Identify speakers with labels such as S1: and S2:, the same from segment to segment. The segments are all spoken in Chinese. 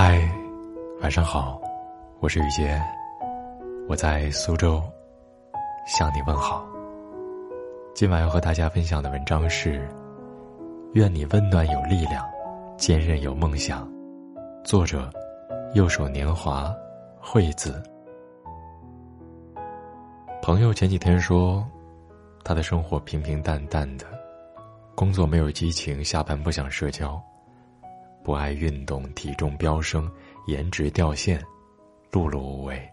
S1: 嗨，晚上好，我是雨杰，我在苏州向你问好。今晚要和大家分享的文章是：愿你温暖有力量，坚韧有梦想。作者：右手年华，惠子。朋友前几天说，他的生活平平淡淡的，工作没有激情，下班不想社交。不爱运动，体重飙升，颜值掉线，碌碌无为。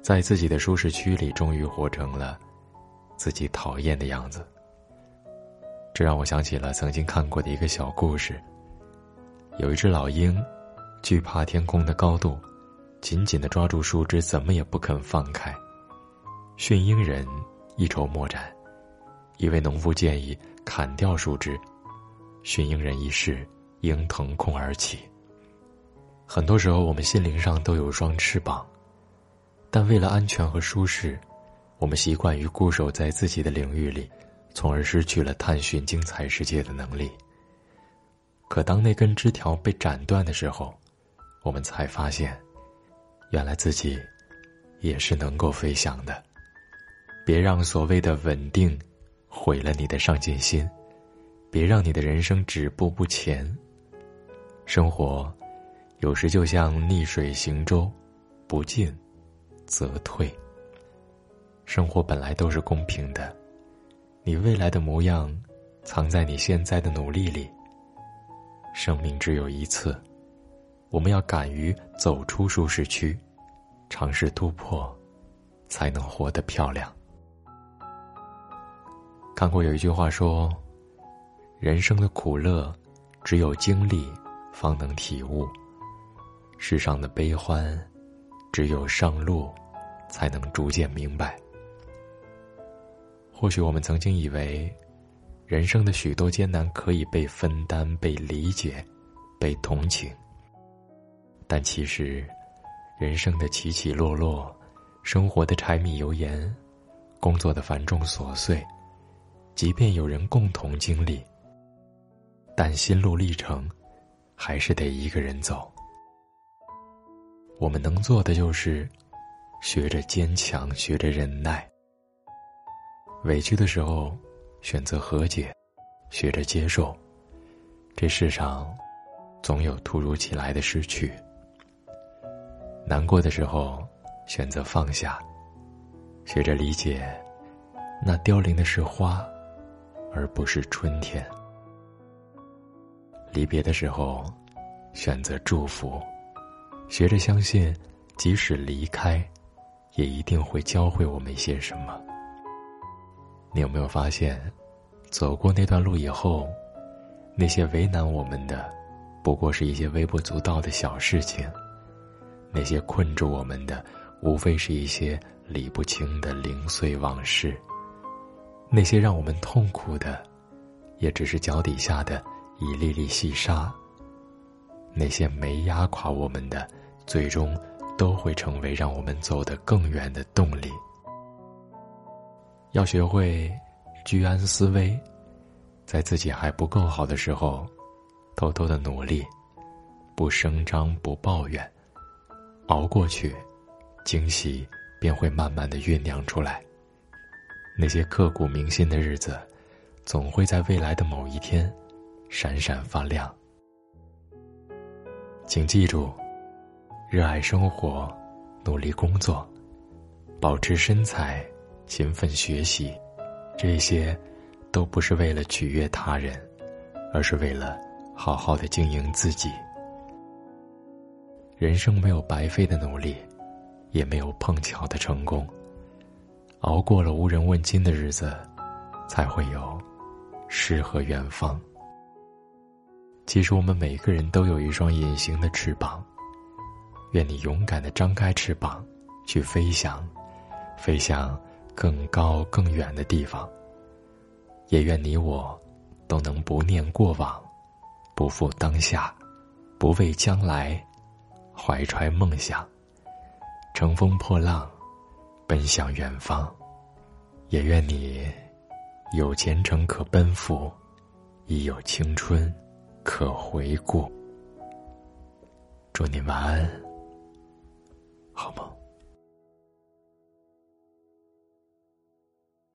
S1: 在自己的舒适区里，终于活成了自己讨厌的样子。这让我想起了曾经看过的一个小故事。有一只老鹰，惧怕天空的高度，紧紧的抓住树枝，怎么也不肯放开。驯鹰人一筹莫展，一位农夫建议砍掉树枝，驯鹰人一试。应腾空而起。很多时候，我们心灵上都有双翅膀，但为了安全和舒适，我们习惯于固守在自己的领域里，从而失去了探寻精彩世界的能力。可当那根枝条被斩断的时候，我们才发现，原来自己也是能够飞翔的。别让所谓的稳定毁了你的上进心，别让你的人生止步不前。生活，有时就像逆水行舟，不进则退。生活本来都是公平的，你未来的模样，藏在你现在的努力里。生命只有一次，我们要敢于走出舒适区，尝试突破，才能活得漂亮。看过有一句话说：“人生的苦乐，只有经历。”方能体悟，世上的悲欢，只有上路，才能逐渐明白。或许我们曾经以为，人生的许多艰难可以被分担、被理解、被同情，但其实，人生的起起落落，生活的柴米油盐，工作的繁重琐碎，即便有人共同经历，但心路历程。还是得一个人走。我们能做的就是，学着坚强，学着忍耐。委屈的时候，选择和解，学着接受。这世上，总有突如其来的失去。难过的时候，选择放下，学着理解，那凋零的是花，而不是春天。离别的时候，选择祝福，学着相信，即使离开，也一定会教会我们一些什么。你有没有发现，走过那段路以后，那些为难我们的，不过是一些微不足道的小事情；那些困住我们的，无非是一些理不清的零碎往事；那些让我们痛苦的，也只是脚底下的。一粒粒细沙，那些没压垮我们的，最终都会成为让我们走得更远的动力。要学会居安思危，在自己还不够好的时候，偷偷的努力，不声张，不抱怨，熬过去，惊喜便会慢慢的酝酿出来。那些刻骨铭心的日子，总会在未来的某一天。闪闪发亮，请记住：热爱生活，努力工作，保持身材，勤奋学习，这些都不是为了取悦他人，而是为了好好的经营自己。人生没有白费的努力，也没有碰巧的成功。熬过了无人问津的日子，才会有诗和远方。其实我们每个人都有一双隐形的翅膀，愿你勇敢的张开翅膀，去飞翔，飞向更高更远的地方。也愿你我，都能不念过往，不负当下，不畏将来，怀揣梦想，乘风破浪，奔向远方。也愿你，有前程可奔赴，亦有青春。可回顾。祝你晚安，好梦。